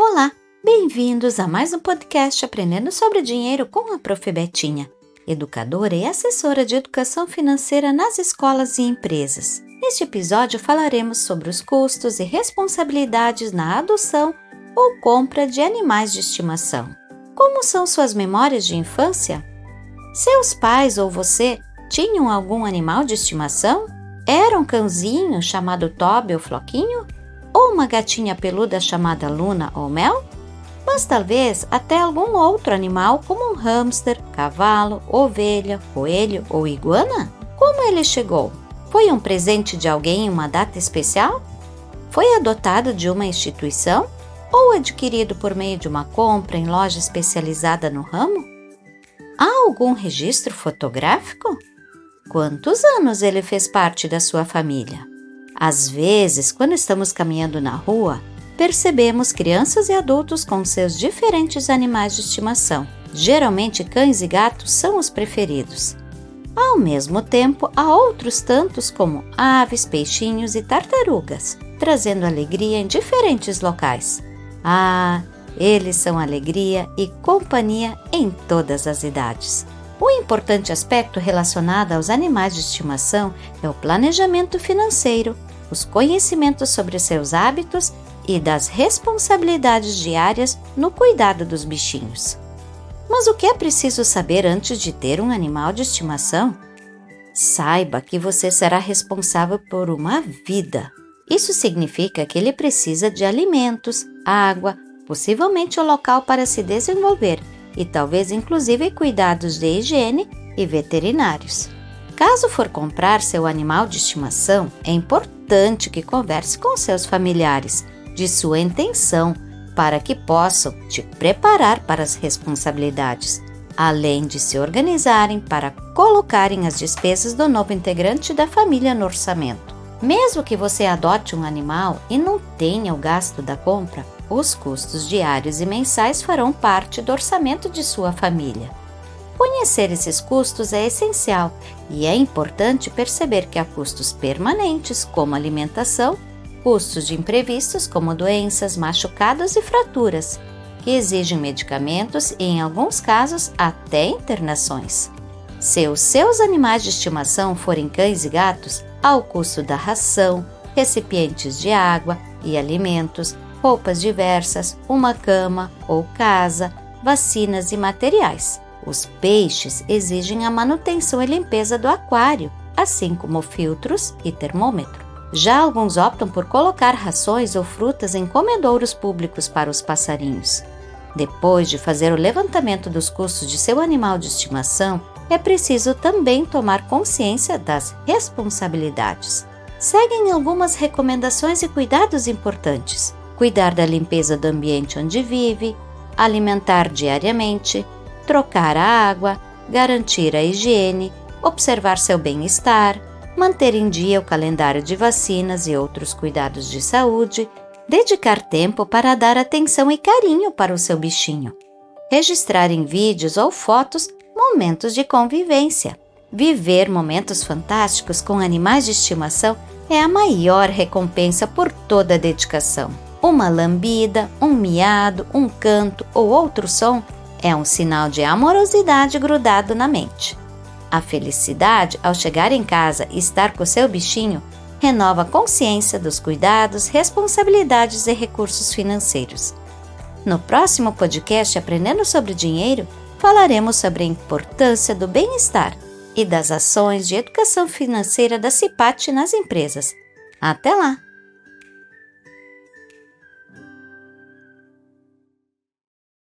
Olá, bem-vindos a mais um podcast Aprendendo sobre Dinheiro com a Prof. Betinha, educadora e assessora de educação financeira nas escolas e empresas. Neste episódio falaremos sobre os custos e responsabilidades na adoção ou compra de animais de estimação. Como são suas memórias de infância? Seus pais ou você tinham algum animal de estimação? Era um cãozinho chamado Toby ou Floquinho? Ou uma gatinha peluda chamada Luna ou Mel? Mas talvez até algum outro animal como um hamster, cavalo, ovelha, coelho ou iguana? Como ele chegou? Foi um presente de alguém em uma data especial? Foi adotado de uma instituição? Ou adquirido por meio de uma compra em loja especializada no ramo? Há algum registro fotográfico? Quantos anos ele fez parte da sua família? Às vezes, quando estamos caminhando na rua, percebemos crianças e adultos com seus diferentes animais de estimação. Geralmente, cães e gatos são os preferidos. Ao mesmo tempo, há outros tantos como aves, peixinhos e tartarugas, trazendo alegria em diferentes locais. Ah, eles são alegria e companhia em todas as idades. O importante aspecto relacionado aos animais de estimação é o planejamento financeiro, os conhecimentos sobre seus hábitos e das responsabilidades diárias no cuidado dos bichinhos. Mas o que é preciso saber antes de ter um animal de estimação? Saiba que você será responsável por uma vida. Isso significa que ele precisa de alimentos, água, possivelmente o local para se desenvolver e talvez inclusive cuidados de higiene e veterinários. Caso for comprar seu animal de estimação, é importante que converse com seus familiares de sua intenção para que possam te preparar para as responsabilidades, além de se organizarem para colocarem as despesas do novo integrante da família no orçamento. Mesmo que você adote um animal e não tenha o gasto da compra, os custos diários e mensais farão parte do orçamento de sua família. Conhecer esses custos é essencial e é importante perceber que há custos permanentes, como alimentação, custos de imprevistos, como doenças, machucados e fraturas, que exigem medicamentos e, em alguns casos, até internações. Se os seus animais de estimação forem cães e gatos, há o custo da ração, recipientes de água e alimentos, roupas diversas, uma cama ou casa, vacinas e materiais. Os peixes exigem a manutenção e limpeza do aquário, assim como filtros e termômetro. Já alguns optam por colocar rações ou frutas em comedouros públicos para os passarinhos. Depois de fazer o levantamento dos custos de seu animal de estimação, é preciso também tomar consciência das responsabilidades. Seguem algumas recomendações e cuidados importantes cuidar da limpeza do ambiente onde vive, alimentar diariamente, trocar a água, garantir a higiene, observar seu bem-estar, manter em dia o calendário de vacinas e outros cuidados de saúde, dedicar tempo para dar atenção e carinho para o seu bichinho, registrar em vídeos ou fotos momentos de convivência. Viver momentos fantásticos com animais de estimação é a maior recompensa por toda a dedicação. Uma lambida, um miado, um canto ou outro som é um sinal de amorosidade grudado na mente. A felicidade ao chegar em casa e estar com seu bichinho renova a consciência dos cuidados, responsabilidades e recursos financeiros. No próximo podcast Aprendendo sobre Dinheiro, falaremos sobre a importância do bem-estar e das ações de educação financeira da CIPAT nas empresas. Até lá!